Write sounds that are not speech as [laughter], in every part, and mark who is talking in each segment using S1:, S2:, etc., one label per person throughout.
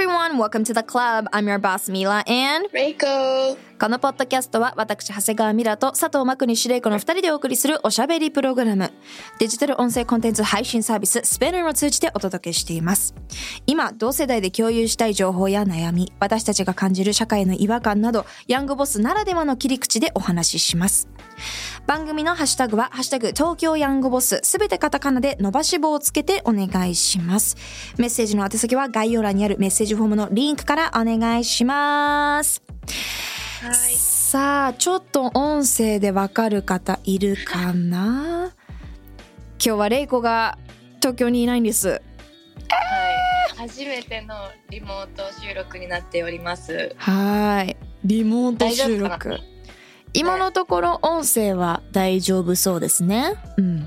S1: everyone. Welcome to the club. I'm your boss, Mila and
S2: Reiko.
S1: このポッドキャストは私、長谷川ミラと佐藤真国司令子の二人でお送りするおしゃべりプログラム。デジタル音声コンテンツ配信サービススペルを通じてお届けしています。今、同世代で共有したい情報や悩み、私たちが感じる社会の違和感など、ヤングボスならではの切り口でお話しします。番組のハッシュタグは、ハッシュタグ東京ヤングボス、すべてカタカナで伸ばし棒をつけてお願いします。メッセージの宛先は概要欄にあるメッセージフォームのリンクからお願いします。
S2: はい。
S1: さあちょっと音声でわかる方いるかな？今日はレイコが東京にいないんです。
S2: はい初めてのリモート収録になっております。
S1: はい。リモート収録。今のところ音声は大丈夫そうですね。うん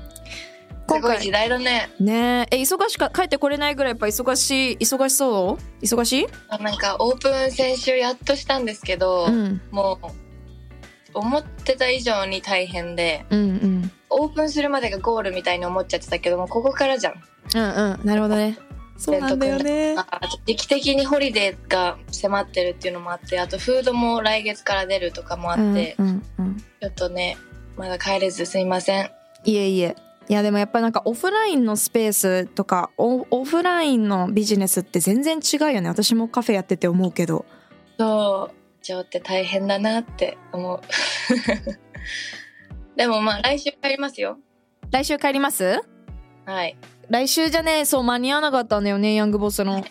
S2: すごい時代だね。
S1: ね。ええ忙しか帰ってこれないぐらいやっぱ忙しい忙しそう？忙しい？
S2: なんかオープン先週やっとしたんですけど、
S1: うん。
S2: もう思ってた以上に大変で
S1: うんうん。
S2: オープンするまでがゴールみたいに思っちゃってたけどもここからじゃん。
S1: うんうん。なるほどね。そうなんだよね。
S2: ああと時期的にホリデーが迫ってるっていうのもあってあとフードも来月から出るとかもあって、
S1: うんうんうん。
S2: ちょっとねまだ帰れずすいません。
S1: いえいえいやでもやっぱなんかオフラインのスペースとかオオフラインのビジネスって全然違うよね。私もカフェやってて思うけど。
S2: そう、ジョーって大変だなって思う。[laughs] でもまあ来週帰りますよ。
S1: 来週帰ります？
S2: はい。
S1: 来週じゃねそう間に合わなかったんだよねヤングボスの。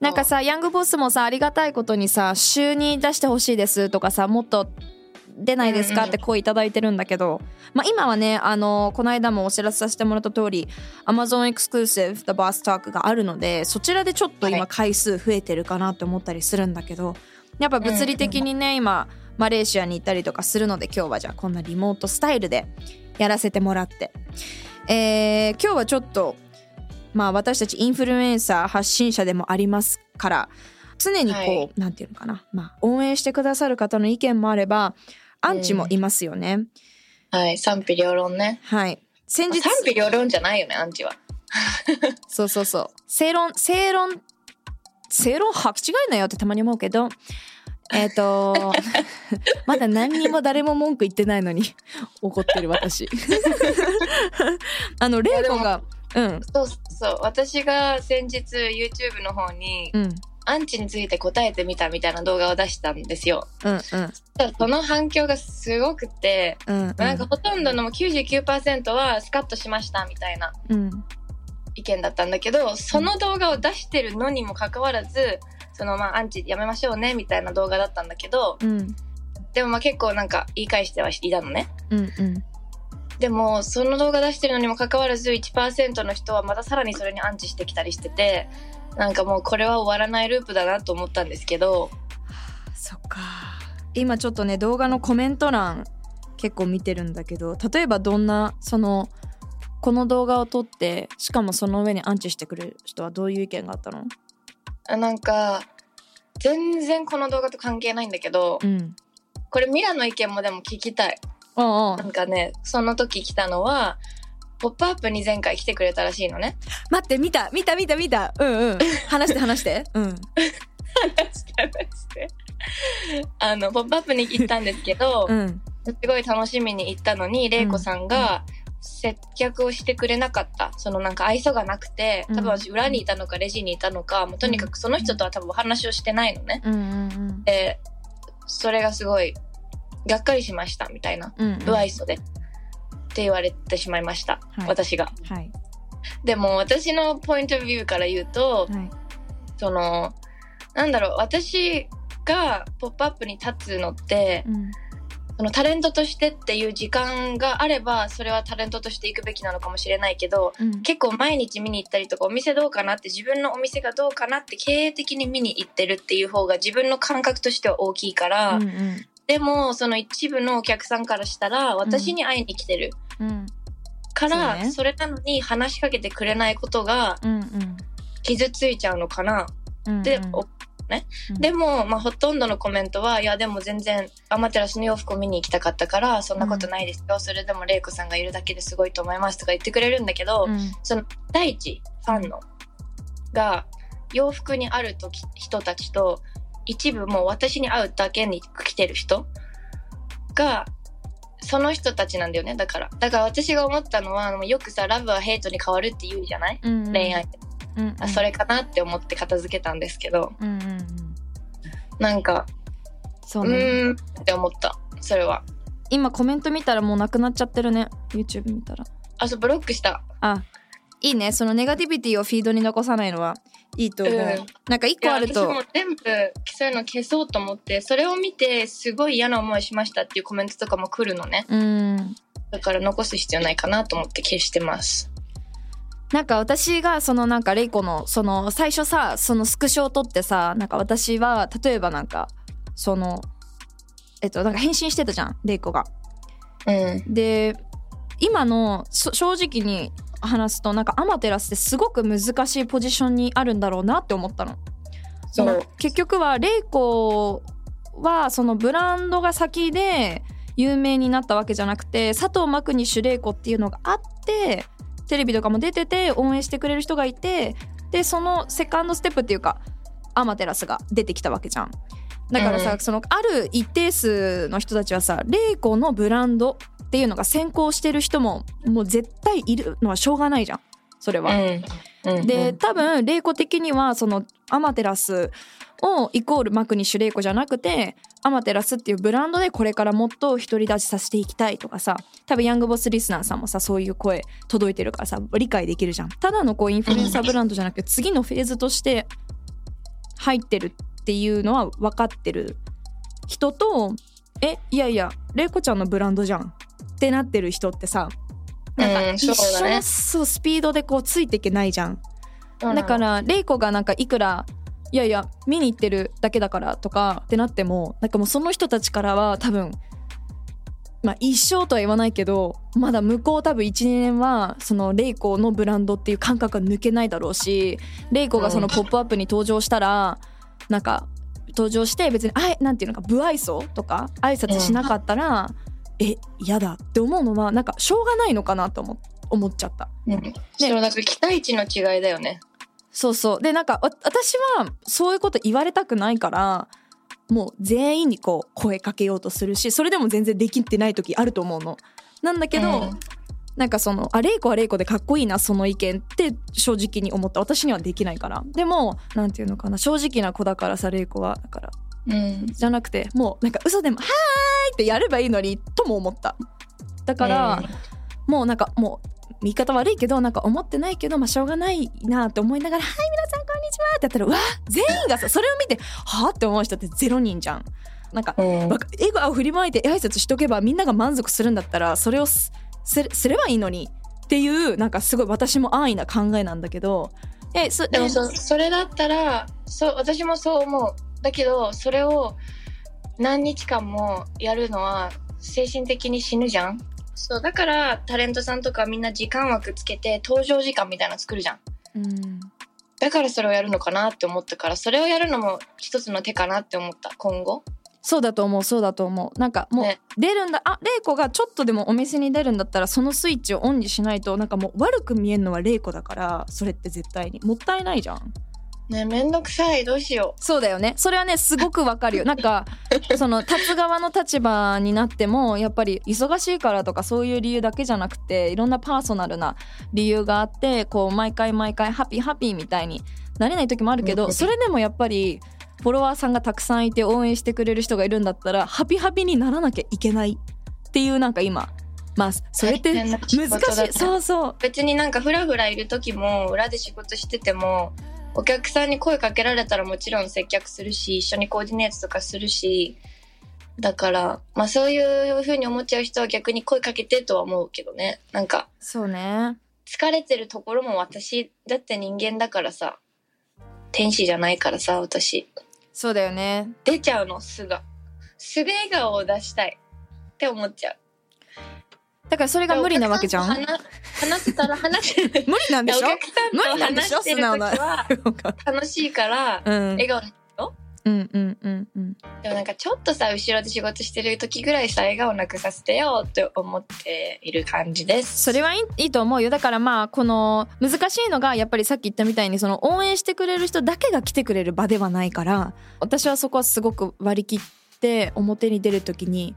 S1: なんかさヤングボスもさありがたいことにさ週に出してほしいですとかさもっと出ないですか？って声いただいてるんだけど、まあ、今はねあのこの間もお知らせさせてもらった通り Amazon Exclusive The Boss Talk があるのでそちらでちょっと今
S2: はい。
S1: 回数増えてるかなって思ったりするんだけどやっぱ物理的にね今マレーシアに行ったりとかするので今日はじゃあこんなリモートスタイルでやらせてもらって、えー今日はちょっとまあ私たちインフルエンサー発信者でもありますから常にこう、
S2: はい。
S1: なんていうのかな、まあ、応援してくださる方の意見もあればアンチもいますよね、
S2: はい。賛否両論ね。
S1: はい。先日
S2: 賛否両論じゃないよね、アンチは。[laughs]
S1: そうそうそう。正論正論正論履き違えなよってたまに思うけどえっ、と [laughs] まだ何にも誰も文句言ってないのに怒ってる私。[laughs] あのレイコがうん。
S2: そうそう。私が先日 YouTube の方に、
S1: うん
S2: アンチについて答えてみたみたいな動画を出したんですよ。
S1: うんうん。
S2: その反響がすごくて、
S1: うんうん。
S2: なんかほとんどのもう99%はスカッとしましたみたいな
S1: うん。
S2: 意見だったんだけどその動画を出してるのにもかかわらずそのまあアンチやめましょうねみたいな動画だったんだけど
S1: うん。
S2: でもまあ結構なんか言い返してはいたのね。
S1: うんうん。
S2: でもその動画出してるのにもかかわらず1%の人はまたさらにそれにアンチしてきたりしててなんかもうこれは終わらないループだなと思ったんですけど。
S1: そっか。今ちょっとね動画のコメント欄結構見てるんだけど例えばどんなそのこの動画を撮ってしかもその上にアンチしてくれる人はどういう意見があったの？
S2: あなんか全然この動画と関係ないんだけど
S1: うん。
S2: これミラの意見もでも聞きたい。
S1: ああ。
S2: なんかねその時来たのは「ポップアップに前回来てくれたらしいのね。
S1: 待って見た。見た見た見た。うんうん。話して話して。うん。
S2: あの、ポップアップに行ったんですけど、[laughs]
S1: うん。
S2: すごい楽しみに行ったのに、レイコさんが接客をしてくれなかった。そのなんか愛想がなくて、多分私裏にいたのかレジにいたのか、もうとにかくその人とは多分お話をしてないのね。
S1: うんうん。
S2: で、それがすごい、がっかりしました、みたいな。
S1: うんうん。
S2: 不愛想で。って言われてしまいました。
S1: はい。
S2: 私が。
S1: はい。
S2: でも私のポイントビューから言うと、
S1: はい。
S2: その、なんだろう、私がポップアップに立つのって、
S1: うん。
S2: そのタレントとしてっていう時間があればそれはタレントとして行くべきなのかもしれないけど、
S1: うん。
S2: 結構毎日見に行ったりとかお店どうかなって自分のお店がどうかなって経営的に見に行ってるっていう方が自分の感覚としては大きいから、
S1: うんうん
S2: でもその一部のお客さんからしたら私に会いに来てる。
S1: うん。
S2: から、
S1: ね。
S2: それなのに話しかけてくれないことが
S1: うん
S2: 傷ついちゃうのかな。
S1: うん
S2: って、
S1: ううん。
S2: でも、まあ、ほとんどのコメントは、いや、でも全然、アマテラスの洋服を見に行きたかったから、そんなことないですよ。それでも、玲子さんがいるだけですごいと思いますとか言ってくれるんだけど、
S1: うん。
S2: その、第一、ファンの、が、洋服にある人たちと、一部もう私に会うだけに来てる人が、その人たちなんだよね、だから。だから私が思ったのは、よくさ、ラブはヘイトに変わるって言うじゃない？
S1: うん
S2: 恋愛。
S1: うんうん
S2: あ、それかなって思って片付けたんですけど、
S1: うんうんうん
S2: なんか、
S1: そうね
S2: うーんって思った。それは。
S1: 今コメント見たらもうなくなっちゃってるね YouTube 見たら
S2: あ、そう、ブロックした。
S1: あいいねそのネガティビティをフィードに残さないのはいいと思う、
S2: うん
S1: なんか一個あると
S2: 全部、そういうの消そうと思って、それを見て、すごい嫌な思いしましたっていうコメントとかも来るのね。
S1: うん
S2: だから残す必要ないかなと思って消してます。
S1: なんか私がそのなんかレイコのその最初さそのスクショを撮ってさなんか私は例えばなんかそのえっとなんか返信してたじゃんレイコが。
S2: うん。
S1: で今のそ正直に話すとなんかアマテラスってすごく難しいポジションにあるんだろうなって思ったの。その結局はレイコはそのブランドが先で有名になったわけじゃなくて佐藤真国主玲子っていうのがあってテレビとかも出てて応援してくれる人がいてでそのセカンドステップっていうかアマテラスが出てきたわけじゃん。だからさ、
S2: うん
S1: そのある一定数の人たちはさレイコのブランドっていうのが先行してる人ももう絶対いるのはしょうがないじゃんそれは。
S2: うん。うん。
S1: で多分玲子的にはそのアマテラスをイコールマクニッシュ玲子じゃなくてアマテラスっていうブランドでこれからもっと独り立ちさせていきたいとかさ多分ヤングボスリスナーさんもさそういう声届いてるからさ理解できるじゃんただのこうインフルエンサーブランドじゃなくて次のフェーズとして入ってるっていうのは分かってる人とえいやいや玲子ちゃんのブランドじゃんってなってる人ってさなんか
S2: うん
S1: 一緒のそうスピードでこうついていけないじゃん。だか、らレイコがなんかいくらいやいや見に行ってるだけだからとかってなってもなんかもうその人たちからは多分まあ一生とは言わないけどまだ向こう多分12年はそのレイコのブランドっていう感覚が抜けないだろうしレイコがその「ポップアップに登場したらなんか登場して別にあいなんていうのか不愛想とか挨拶しなかったら、え嫌だって思うのはなんかしょうがないのかなと思思っちゃった。
S2: うん。そう、だから期待値の違いだよね。
S1: そうそうでなんかわ私はそういうこと言われたくないからもう全員にこう声かけようとするしそれでも全然できてない時あると思うの。なんだけど、
S2: うん
S1: なんかそのあレイコはレイコでかっこいいなその意見って正直に思った私にはできないからでもなんていうのかな正直な子だからさレイコはだから
S2: うん。
S1: じゃなくてもうなんか嘘でも「はーい!」ってやればいいのにとも思っただから、もうなんかもう言い方悪いけどなんか思ってないけどまあしょうがないなって思いながら「はい皆さんこんにちは」ってやったらうわ全員がさそれを見て「はあ?」って思う人ってゼロ人じゃん。なんか
S2: うん。
S1: わか笑顔を振りまいて挨拶しとけばみんなが満足するんだったらそれをすすすればいいのにっていうなんかすごい私も安易な考えなんだけどえす
S2: でもそそれだったらそう私もそう思うだけどそれを何日間もやるのは精神的に死ぬじゃん？そうだからタレントさんとかみんな時間枠つけて登場時間みたいなの作るじゃん。
S1: うん。
S2: だからそれをやるのかなって思ったからそれをやるのも一つの手かなって思った今後。
S1: そうだと思うそうだと思う。なんかもう
S2: ね。
S1: 出るんだ、あレイコがちょっとでもお店に出るんだったらそのスイッチをオンにしないとなんかもう悪く見えるのはレイコだからそれって絶対に。もったいないじゃん
S2: ねめんどくさい。どうしよ
S1: そうだよね。それはねすごくわかるよ。[laughs] なんかその立つ側の立場になってもやっぱり忙しいからとかそういう理由だけじゃなくていろんなパーソナルな理由があってこう毎回毎回ハッピーハッピーみたいになれない時もあるけ
S2: うん
S1: どそれでもやっぱりフォロワーさんがたくさんいて応援してくれる人がいるんだったらハピハピにならなきゃいけない。っていうなんか今まあそれって難しい。そうそう
S2: う。別になんかフラフラいる時も裏で仕事しててもお客さんに声かけられたらもちろん接客するし一緒にコーディネートとかするしだから、まあそういう風に思っちゃう人は逆に声かけてとは思うけどね。なんか、
S1: そうね
S2: 疲れてるところも私だって人間だからさ。天使じゃないからさ、私。
S1: そうだよね
S2: 出ちゃうの、素が。素で笑顔を出したい。って思っちゃう。
S1: だからそれが無理なわけじゃん。
S2: 話話せたら話せる。
S1: 理なんでしょ？無理なんでしょ？
S2: 話してる時は楽しいから、
S1: うん。
S2: 笑顔
S1: うんうんうんうん。
S2: でもなんかちょっとさ、後ろで仕事してる時ぐらいさ、笑顔なくさせてよって思っている感じです。
S1: それはいいいいと思うよ。だからまあこの難しいのがやっぱりさっき言ったみたいにその応援してくれる人だけが来てくれる場ではないから私はそこはすごく割り切って表に出る時に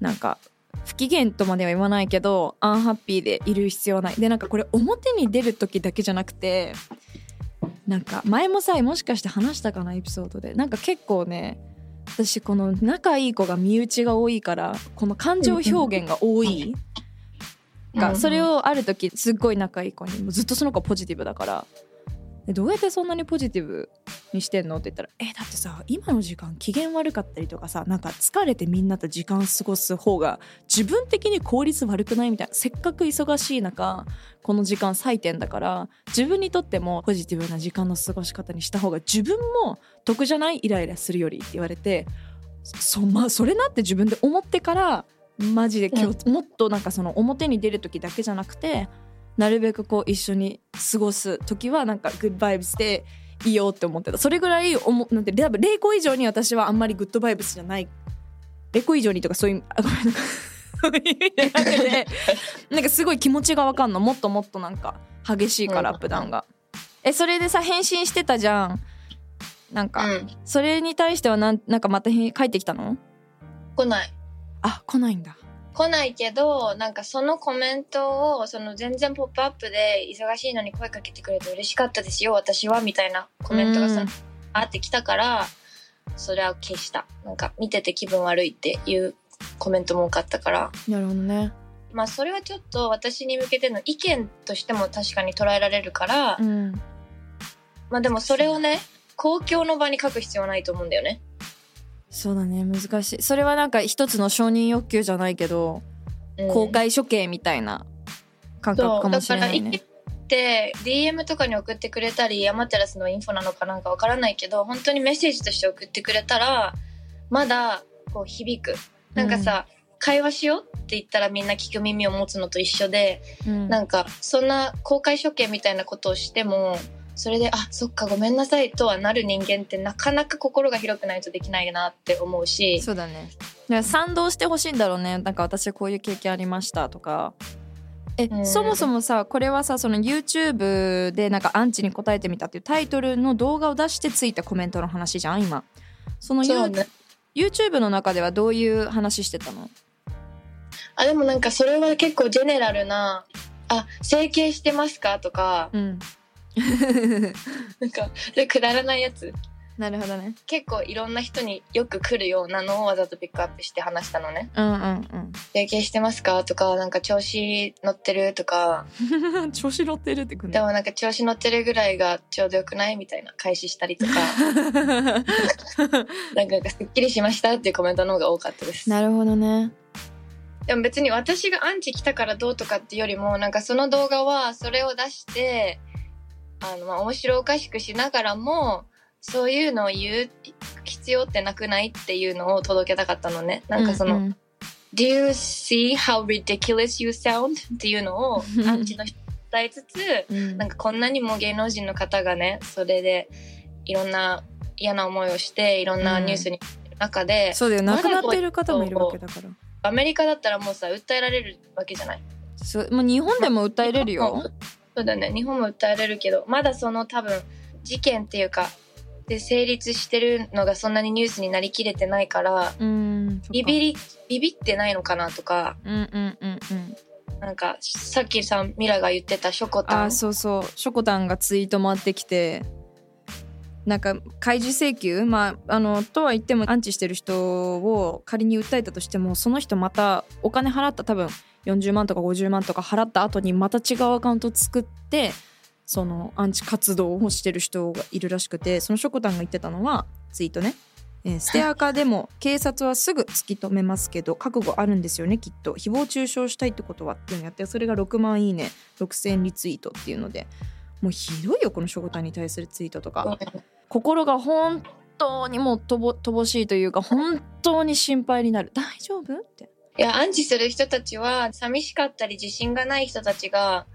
S1: なんか不機嫌とまでは言わないけどアンハッピーでいる必要はない。でなんかこれ表に出る時だけじゃなくてなんか前もさもしかして話したかなエピソードで。なんか結構ね私この仲いい子が身内が多いからこの感情表現が多い、がそれをある時すっごい仲いい子にもうずっとその子ポジティブだからでどうやってそんなにポジティブにしてんの？って言ったら「えだってさ今の時間機嫌悪かったりとかさなんか疲れてみんなと時間過ごす方が自分的に効率悪くない?」みたいなせっかく忙しい中この時間最点だから自分にとってもポジティブな時間の過ごし方にした方が自分も得じゃない？イライラするよりって言われてそ,、まあ、それなって自分で思ってからマジで今日、もっとなんかその表に出る時だけじゃなくてなるべくこう一緒に過ごす時はなんかグッドバイブスでいいよって思ってた。それぐらいおもなんて多分0個以上に私はあんまりグッドバイブスじゃない。0個以上にとかそういうあごめん。なんかそういなんかすごい気持ちがわかんの。もっともっとなんか激しいから
S2: うん
S1: アップダウンが。えそれでさ返信してたじゃん。なんか、
S2: うん。
S1: それに対してはなんなんかまた返帰ってきたの？
S2: 来ない。
S1: あ来ないんだ
S2: 来ないけど、なんかそのコメントを、その全然ポップアップで忙しいのに声かけてくれて嬉しかったですよ、私は、みたいなコメントがさ
S1: うん、
S2: あってきたから、それは消した。なんか見てて気分悪いっていうコメントも多かったから。
S1: なるほどね
S2: まあそれはちょっと私に向けての意見としても確かに捉えられるから、
S1: うん
S2: まあでもそれをね、公共の場に書く必要はないと思うんだよね。
S1: そうだね難しい。それはなんか一つの承認欲求じゃないけど、
S2: うん。
S1: 公開処刑みたいな感覚かもしれないね。
S2: って DM とかに送ってくれたりヤマテラスのインフォなのかなんかわからないけど本当にメッセージとして送ってくれたらまだこう響く。なんかさ、会話しようって言ったらみんな聞く耳を持つのと一緒で、
S1: うん。
S2: なんかそんな公開処刑みたいなことをしてもそれであそっかごめんなさいとはなる人間ってなかなか心が広くないとできないなって思うし。
S1: そうだね。賛同してほしいんだろうね。なんか私こういう経験ありましたとか。え、
S2: うん。
S1: そもそもさこれはさその YouTube でなんかアンチに答えてみたっていうタイトルの動画を出してついたコメントの話じゃん今。その、
S2: そうね。
S1: YouTube の中ではどういう話してたの？
S2: あでもなんかそれは結構ジェネラルな「あ整形してますか?」とか。
S1: うん [laughs]
S2: なんかでくだらないやつ。
S1: なるほどね。
S2: 結構いろんな人によく来るようなのをわざとピックアップして話したのね。
S1: うんうん「
S2: 整形してますか?」とか「なんか調子乗ってる?」とか。
S1: う [laughs] ん調子乗ってるってくんだ
S2: でもなんか調子乗ってるぐらいがちょうどよくないみたいな開始したりとか。なんかなんかすっきりしましたっていうコメントの方が多かったです。
S1: なるほどね。
S2: でも別に私がアンチ来たからどうとかっていうよりもなんかその動画はそれを出してあのまあ面白おかしくしながらもそういうのを言う必要ってなくないっていうのを届けたかったのね。なんかその、
S1: うん
S2: Do you see how ridiculous you sound? っていうのをアンチの人に伝えつつ
S1: うん。
S2: なんかこんなにも芸能人の方がねそれでいろんな嫌な思いをしていろんなニュースに中で、
S1: そうだよ。亡くなっている方もいるわけだから。
S2: アメリカだったらもうさ訴えられるわけじゃない？
S1: そうもう日本でも訴えれるよ
S2: そうだよね。日本も訴えられるけどまだその多分事件っていうかで成立してるのがそんなにニュースになりきれてないから
S1: うん
S2: ビビりビビってないのかなとか
S1: うんうんうんうん。
S2: なんかさっきさミラが言ってたショコタン。
S1: あそうそう。ショコタンがツイート回ってきてなんか開示請求？まああのとは言ってもアンチしてる人を仮に訴えたとしてもその人またお金払った多分40万とか50万とか払った後にまた違うアカウント作ってそのアンチ活動をしてる人がいるらしくてそのショコタンが言ってたのはツイートね。えー [laughs] ステアカでも警察はすぐ突き止めますけど覚悟あるんですよねきっと。誹謗中傷したいってことはっていうのやってそれが6万いいね。6000リツイートっていうので。もうひどいよこのショコタンに対するツイートとか。心が本当にもう乏乏しいというか本当に心配になる。大丈夫？って
S2: いや、暗示する人たちは、寂しかったり自信がない人たちが、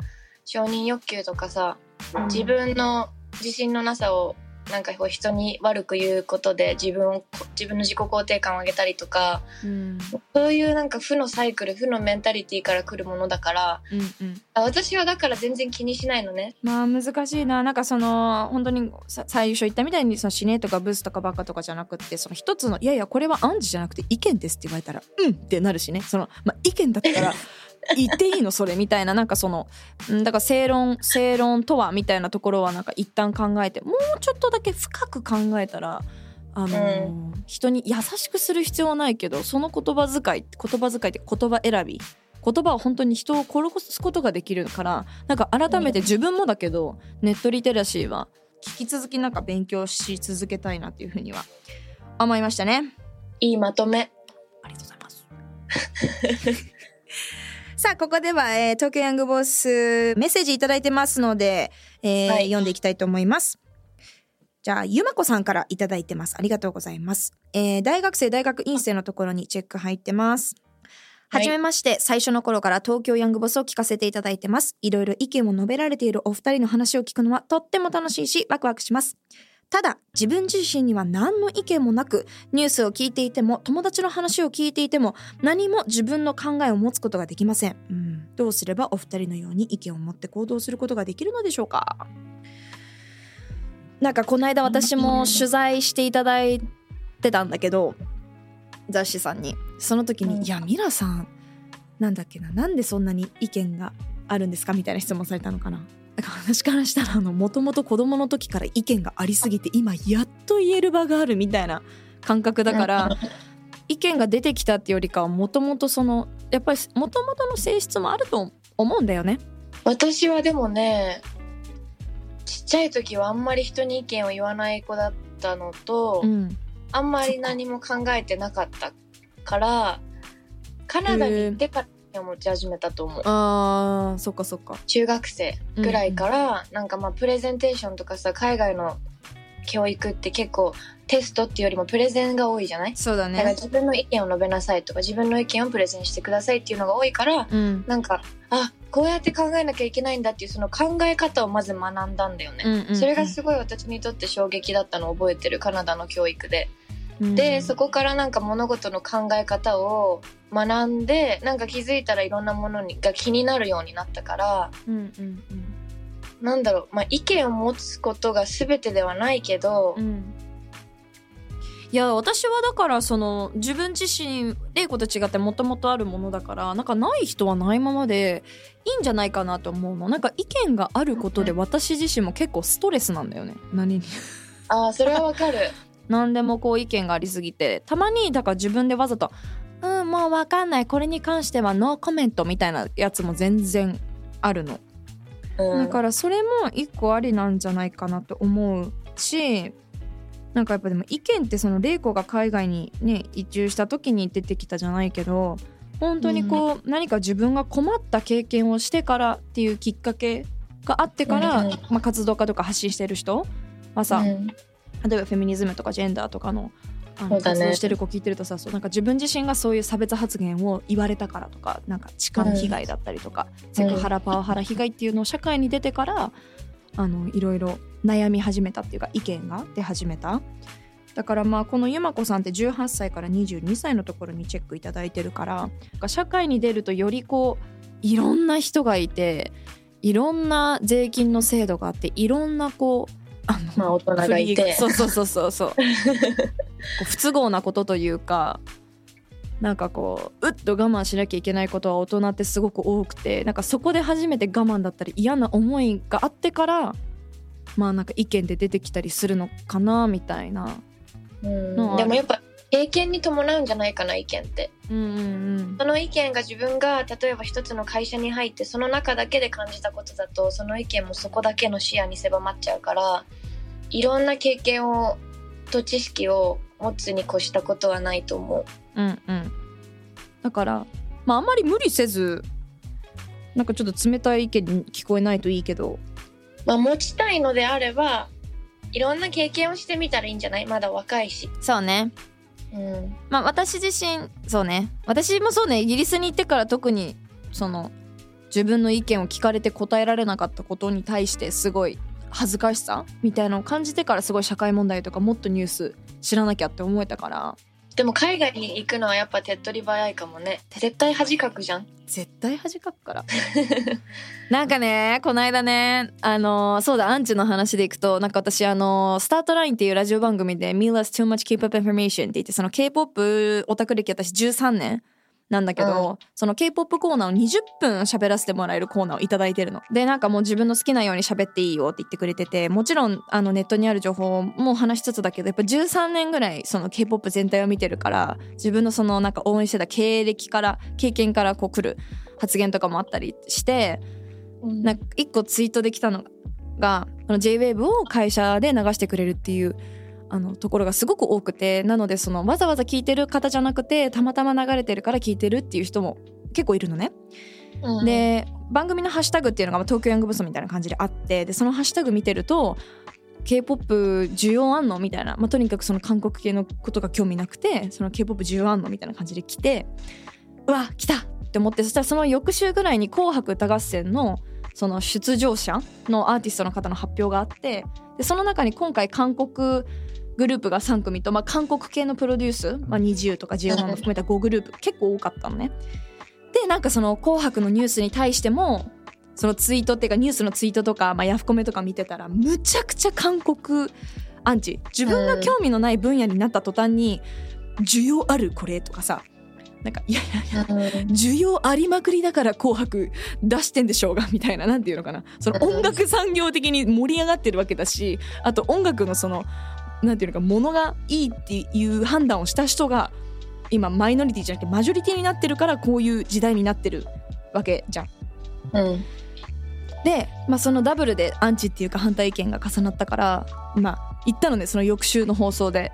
S2: 承認欲求とかさ、自分の自信のなさを、なんかこう人に悪く言うことで自分を、自分の自己肯定感を上げたりとか、
S1: うん。
S2: そういうなんか負のサイクル、負のメンタリティから来るものだから、
S1: うんうん。
S2: あ私はだから全然気にしないのね。
S1: まあ難しいな。なんかその本当にさ最初言ったみたいにその死ねとかブスとかバカとかじゃなくってその一つのいやいやこれは暗示じゃなくて意見ですって言われたらうんってなるしね。その、まあ、意見だったら [laughs] 言っていいのそれみたいななんかそのうんだから正論正論とはみたいなところはなんか一旦考えてもうちょっとだけ深く考えたらあのー人に優しくする必要はないけどその言葉遣い言葉遣いって言葉選び言葉は本当に人を殺すことができるからなんか改めて自分もだけど、ネットリテラシーは引き続きなんか勉強し続けたいなっていうふうには思いましたね。
S2: いいまとめ。
S1: ありがとうございます。[laughs] さあここでは、えー東京ヤングボスメッセージいただいてますので、えー
S2: はい
S1: 読んでいきたいと思います。じゃあゆまこさんからいただいてます。ありがとうございます。えー大学生大学院生のところにチェック入ってます。は
S2: はい
S1: じめまして、最初の頃から東京ヤングボスを聞かせていただいてます。いろいろ意見を述べられているお二人の話を聞くのはとっても楽しいし、ワクワクします。ただ、自分自身には何の意見もなく、ニュースを聞いていても、友達の話を聞いていても、何も自分の考えを持つことができません。うん、どうすればお二人のように意見を持って行動することができるのでしょうか？なんかこの間私も取材していただいてたんだけど雑誌さんにその時に「
S2: うん
S1: いやミラさんなんだっけななんでそんなに意見があるんですか?」みたいな質問されたのかな。だから私からしたらもともと子供の時から意見がありすぎて今やっと言える場があるみたいな感覚だから意見が出てきたってよりかはもともとそのやっぱりもともとの性質もあると思うんだよね。
S2: 私はでもね、ちっちゃい時はあんまり人に意見を言わない子だったのと、
S1: うん、
S2: あんまり何も考えてなかったから、カナダに行ってからを持ち始めたと思う。
S1: あーそっかそっか。
S2: 中学生ぐらいから、なんかまあプレゼンテーションとかさ、海外の教育って結構テストっていうよりもプレゼンが多いじゃない？
S1: そうだ
S2: だから
S1: ね。
S2: 自分の意見を述べなさいとか自分の意見をプレゼンしてくださいっていうのが多いから
S1: うん。
S2: なんかあこうやって考えなきゃいけないんだっていうその考え方をまず学んだんだよね、
S1: うんうんうん。
S2: それがすごい私にとって衝撃だったのを覚えてるカナダの教育で、
S1: うん。
S2: でそこからなんか物事の考え方を学んでなんか気づいたらいろんなものにが気になるようになったから
S1: うんうん
S2: なんだろう、まあ、意見を持つことが全てではないけど、
S1: うん。うんいや私はだからその自分自身玲子と違ってもともとあるものだからなんかない人はないままでいいんじゃないかなと思うの。なんか意見があることで私自身も結構ストレスなんだよね。何に。
S2: ああそれはわかる。[laughs]
S1: 何でもこう意見がありすぎてたまにだから自分でわざと「うんもう分かんない。これに関してはノーコメント」みたいなやつも全然あるの。
S2: うん。
S1: だからそれも一個ありなんじゃないかなと思うしなんかやっぱでも意見ってその玲子が海外にね移住した時に出てきたじゃないけど本当にこう、何か自分が困った経験をしてからっていうきっかけがあってから、
S2: うん。
S1: まあ、活動家とか発信してる人はさ、
S2: うん。
S1: 例えばフェミニズムとかジェンダーとかのあの活動してる子聞いてるとさそうなんか自分自身がそういう差別発言を言われたからとかなんか痴漢被害だったりとか、セクハラパワハラ被害っていうのを社会に出てからあのいろいろ悩み始めたっていうか意見が出始めた。だからまあこのゆまこさんって18歳から22歳のところにチェックいただいてるから社会に出るとよりこういろんな人がいていろんな税金の制度があっていろんなこうあの
S2: まあ大人がいて。
S1: そうそうそうそうそう。[laughs] 不都合なことというかなんかこううっと我慢しなきゃいけないことは大人ってすごく多くてなんかそこで初めて我慢だったり嫌な思いがあってからまあなんか意見で出てきたりするのかなみたいな。
S2: うん。でもやっぱ経験に伴うんじゃないかな意見って。
S1: うんうん。
S2: その意見が自分が例えば一つの会社に入ってその中だけで感じたことだとその意見もそこだけの視野に狭まっちゃうからいろんな経験をと知識を持つに越したことはないと思う。
S1: うんうん。だからまああんまり無理せずなんかちょっと冷たい意見に聞こえないといいけど。
S2: まあ、持ちたいのであれば、いろんな経験をしてみたらいいんじゃない？まだ若いし。
S1: そうね
S2: うん。
S1: まあ私自身そうね私もそうねイギリスに行ってから特にその自分の意見を聞かれて答えられなかったことに対してすごい恥ずかしさみたいなのを感じてからすごい社会問題とかもっとニュース知らなきゃって思えたから
S2: でも海外に行くのはやっぱ手っ取り早いかもね。絶対恥かくじゃん。
S1: 絶対恥かくから [laughs] なんかねこの間ねあのそうだアンチの話でいくとなんか私あのスタートラインっていうラジオ番組で「Mila's Too Much K-Pop Information」って言ってその K-POP オタク歴私13年なんだけど、その K-POP コーナーを20分喋らせてもらえるコーナーをいただいてるの。でなんかもう自分の好きなように喋っていいよって言ってくれててもちろんあのネットにある情報も話しつつだけどやっぱ13年ぐらいその K-POP 全体を見てるから自分のそのなんか応援してた経歴から経験からこう来る発言とかもあったりしてなんか一個ツイートできたのがこの JWAVE を会社で流してくれるっていうあのところがすごく多くてなのでそのわざわざ聞いてる方じゃなくてたまたま流れてるから聞いてるっていう人も結構いるのね。
S2: うん、
S1: で番組のハッシュタグっていうのがまあ東京ヤングブースみたいな感じであってでそのハッシュタグ見てると K-POP 需要あんのみたいな、まあ、とにかくその韓国系のことが興味なくてその K-POP 需要あんのみたいな感じで来てうわ来たって思ってそしたらその翌週ぐらいに「紅白歌合戦」のその出場者のアーティストの方の発表があってでその中に今回韓国グループが3組と、まあ、韓国系のプロデュース、まあ、20とか JO1 も含めた5グループ結構多かったのね。でなんかその「紅白」のニュースに対してもそのツイートっていうかニュースのツイートとか、まあ、ヤフコメとか見てたらむちゃくちゃ韓国アンチ。自分が興味のない分野になった途端に「需要あるこれ」とかさなんか「いやいやいや
S2: うん
S1: 需要ありまくりだから「紅白」出してんでしょうがみたいななんていうのかな。その音楽産業的に盛り上がってるわけだしあと音楽のそのなんていうのかものがいいっていう判断をした人が今マイノリティじゃなくてマジョリティになってるからこういう時代になってるわけじゃん。
S2: うん。
S1: で、まあ、そのダブルでアンチっていうか反対意見が重なったからまあ言ったのねその翌週の放送で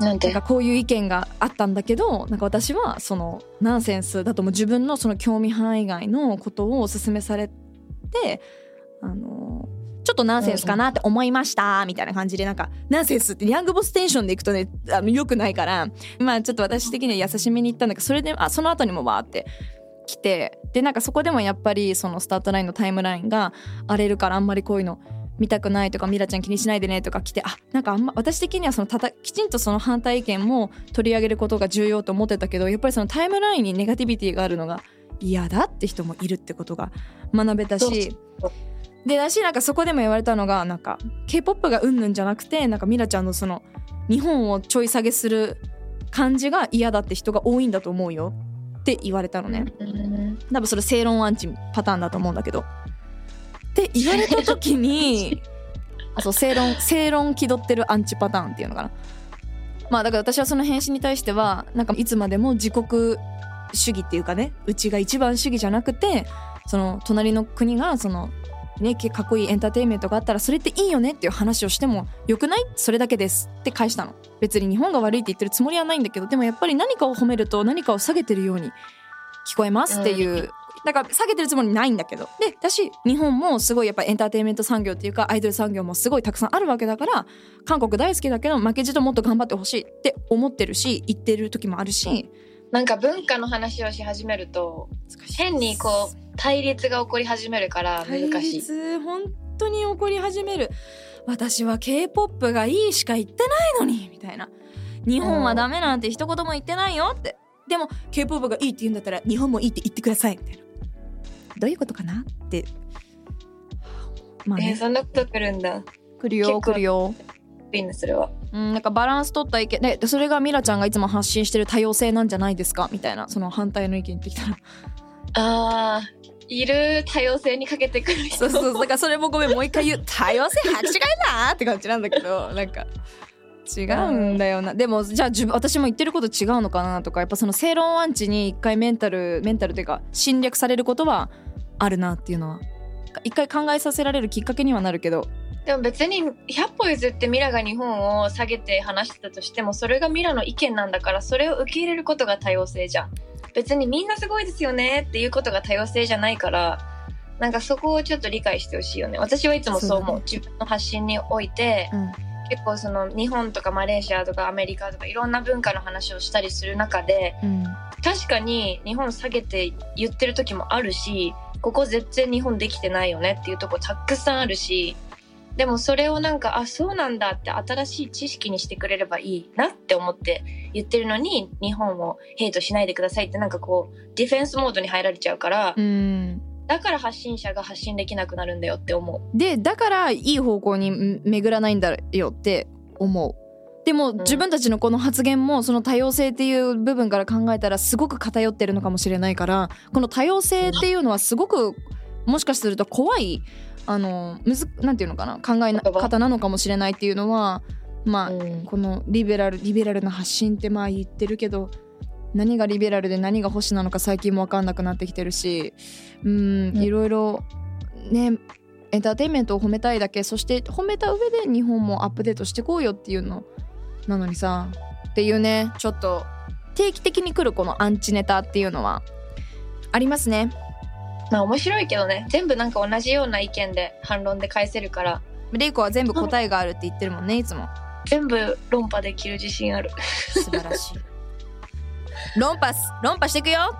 S1: なん
S2: なん
S1: かこういう意見があったんだけどなんか私はそのナンセンスだとも自分のその興味範囲外のことをお勧めされてあのちょっとナンセンスかなって思いましたみたいな感じでなんかナンセンスってヤングボステンションでいくとねあのよくないからまあちょっと私的には優しめに言ったんだけどそれであその後にもわーって来てでなんかそこでもやっぱりそのスタートラインのタイムラインが荒れるからあんまりこういうの見たくないとかミラちゃん気にしないでねとか来てあなんかあんま私的にはそのたたきちんとその反対意見も取り上げることが重要と思ってたけどやっぱりそのタイムラインにネガティビティがあるのが嫌だって人もいるってことが学べたしでだしなんかそこでも言われたのがなんか k p o p がうんぬんじゃなくてなんかミラちゃんのその日本をちょい下げする感じが嫌だって人が多いんだと思うよって言われたのね。
S2: うん
S1: 多分それ正論アンチパターンだと思うんだけど。って言われた時に [laughs] あそう正論正論気取ってるアンチパターンっていうのかな。まあだから私はその返信に対してはなんかいつまでも自国主義っていうかねうちが一番主義じゃなくてその隣の国がそのねかっこいいエンターテインメントがあったらそれっていいよねっていう話をしてもよくない？それだけですって返したの。別に日本が悪いって言ってるつもりはないんだけどでもやっぱり何かを褒めると何かを下げてるように聞こえますっていう、だから下げてるつもりないんだけど。でだし日本もすごいやっぱエンターテインメント産業っていうかアイドル産業もすごいたくさんあるわけだから韓国大好きだけど負けじともっと頑張ってほしいって思ってるし言ってる時もあるし。
S2: なんか文化の話をし始めると変にこう対立が起こり始めるから難
S1: 対
S2: しい。
S1: 立本当に起こり始める。私は k p o p がいいしか言ってないのにみたいな。日本はダメなんて一言も言ってないよって。でも k p o p がいいって言うんだったら日本もいいって言ってくださいみたいなどういうことかな？って。まあね、
S2: えーそんなこと来るんだ。
S1: 来るよ
S2: 結構
S1: 来るよ。
S2: いいねそれは。
S1: うん、なんかバランス取った意見。でそれがミラちゃんがいつも発信してる多様性なんじゃないですか？みたいな。その反対の意見言ってきたら。
S2: あーいる多様性にかけてくる人。
S1: そうそうだからそれもごめんもう一回言う。多様性履き違いだって感じなんだけど。[laughs] なんか違うんだよな。でもじゃあ自分私も言ってること違うのかなとか。やっぱその正論アンチに一回メンタルメンタルというか侵略されることはあるなっていうのは一回考えさせられるきっかけにはなるけど。
S2: でも別に100歩譲ってミラが日本を下げて話してたとしてもそれがミラの意見なんだからそれを受け入れることが多様性じゃん。別にみんなすごいですよねっていうことが多様性じゃないからなんかそこをちょっと理解してほしいよね。私はいつもそう思う、
S1: ね。
S2: 自分の発信において
S1: うん。
S2: 結構その日本とかマレーシアとかアメリカとかいろんな文化の話をしたりする中で
S1: うん
S2: 確かに日本下げて言ってる時もあるしここ全然日本できてないよねっていうとこたくさんあるしでもそれをなんかあそうなんだって新しい知識にしてくれればいいなって思って言ってるのに日本をヘイトしないでくださいってなんかこうディフェンスモードに入られちゃうから
S1: うん
S2: だから発信者が発信できなくなるんだよって思う。
S1: でだからいい方向にん巡らないんだよって思うでも、
S2: ん
S1: 自分たちのこの発言もその多様性っていう部分から考えたらすごく偏ってるのかもしれないからこの多様性っていうのはすごくもしかすると怖いあのむずなんていうのかな考え方なのかもしれないっていうのはまあ、
S2: うん。
S1: このリベラルリベラルな発信ってまあ言ってるけど何がリベラルで何が保守なのか最近も分かんなくなってきてるしうん
S2: うん。
S1: いろいろねエンターテインメントを褒めたいだけそして褒めた上で日本もアップデートしてこうよっていうのなのにさっていうねちょっと定期的に来るこのアンチネタっていうのはありますね。
S2: まあ面白いけどね。全部なんか同じような意見で反論で返せるから。
S1: レイコは全部答えがあるって言ってるもんねいつも。
S2: 全部論破できる自信ある。
S1: 素晴らしい。論破す論破していくよ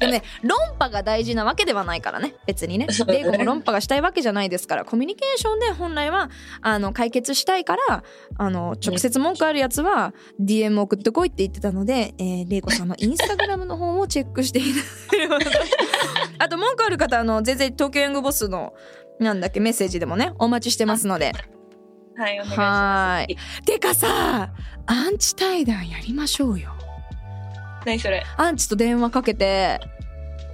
S1: でもね論破が大事なわけではないからね。別に
S2: ね。
S1: レイコも論破がしたいわけじゃないですから。コミュニケーションで本来はあの解決したいからあの直接文句あるやつは DM 送ってこいって言ってたので、えー、レイコさんのインスタグラムの方もチェックしていただければとあと文句ある方あの全然東京ヤングボスのなんだっけメッセージでもねお待ちしてますので。
S2: はい、お願いし
S1: は
S2: ま
S1: ーい。てかさアンチ対談やりましょうよ。
S2: す。何それ？
S1: アンチと電話かけて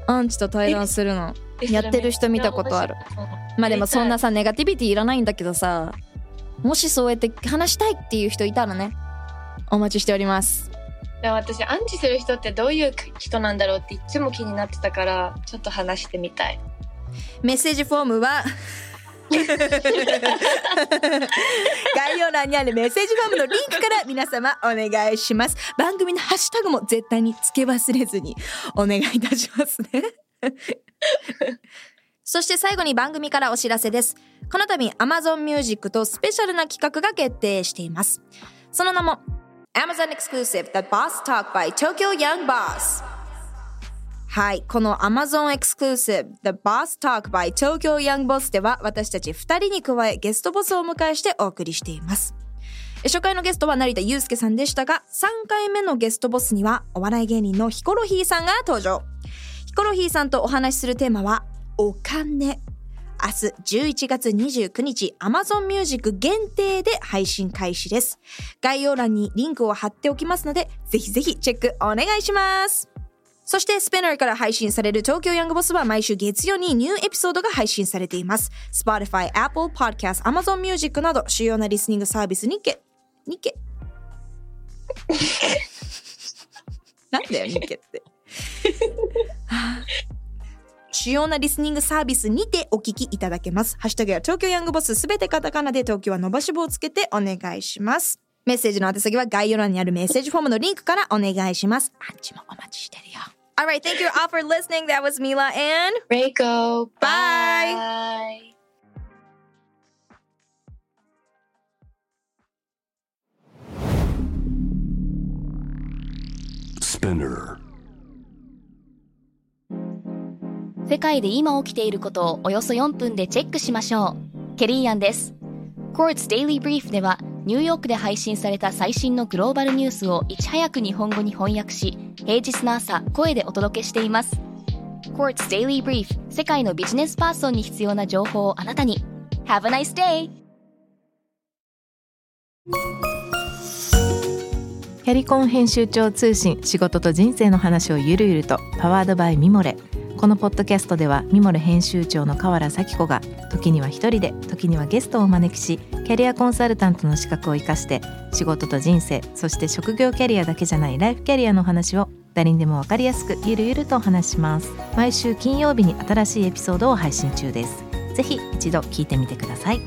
S1: アンチと対談するのやってる人見たことある。まあでもそんなさネガティビティいらないんだけどさもしそうやって話したいっていう人いたらねお待ちしております
S2: でも私アンチする人ってどういう人なんだろうっていつも気になってたからちょっと話してみたい。
S1: メッセージフォームは概要欄にあるメッセージフォームのリンクから皆様お願いします。番組のハッシュタグも絶対に付け忘れずにお願いいたしますね。[laughs] そして最後に番組からお知らせです。この度 Amazon Music とスペシャルな企画が決定しています。その名も Amazon Exclusive The Boss Talk by Tokyo Young Boss はい。この Amazon Exclusive The Boss Talk by Tokyo Young Boss では私たち2人に加えゲストボスをお迎えしてお送りしています。初回のゲストは成田祐介さんでしたが、3回目のゲストボスにはお笑い芸人のヒコロヒーさんが登場。ヒコロヒーさんとお話しするテーマはお金。明日11月29日 Amazon Music 限定で配信開始です。概要欄にリンクを貼っておきますので、ぜひぜひチェックお願いします。そして、スペナーから配信される東京ヤングボスは毎週月曜にニューエピソードが配信されています。Spotify、Apple Podcast、Amazon Music など主要なリスニングサービスにけ、にけ。なんだよ、にけって。はあ主要なリスニングサービスにてお聞きいただけます。ハッシュタグや東京ヤングボスすべてカタカナで東京は伸ばし棒をつけてお願いします。メッセージの宛先は概要欄にあるメッセージフォームのリンクからお願いします。アンチもお待ちしてるよ。Alright, thank you all for listening. That was Mila and
S2: Reiko,
S1: Bye.
S2: bye.
S3: Spinner.
S4: 世界で今起きていることをおよそ4分でチェックしましょう。ケリーアンです。Quartz Daily Brief ではニューヨークで配信された最新のグローバルニュースをいち早く日本語に翻訳し、平日の朝声でお届けしています。Quartz Daily Brief 世界のビジネスパーソンに必要な情報をあなたに。Have a nice day!
S5: キャリコン編集長通信仕事と人生の話をゆるゆるとパワードバイミモレこのポッドキャストではミモレ編集長の河原咲子が時には一人で時にはゲストをお招きしキャリアコンサルタントの資格を生かして仕事と人生そして職業キャリアだけじゃないライフキャリアの話を誰にでも分かりやすくゆるゆるとお話しします。毎週金曜日に新しいエピソードを配信中です。ぜひ一度聞いてみてください。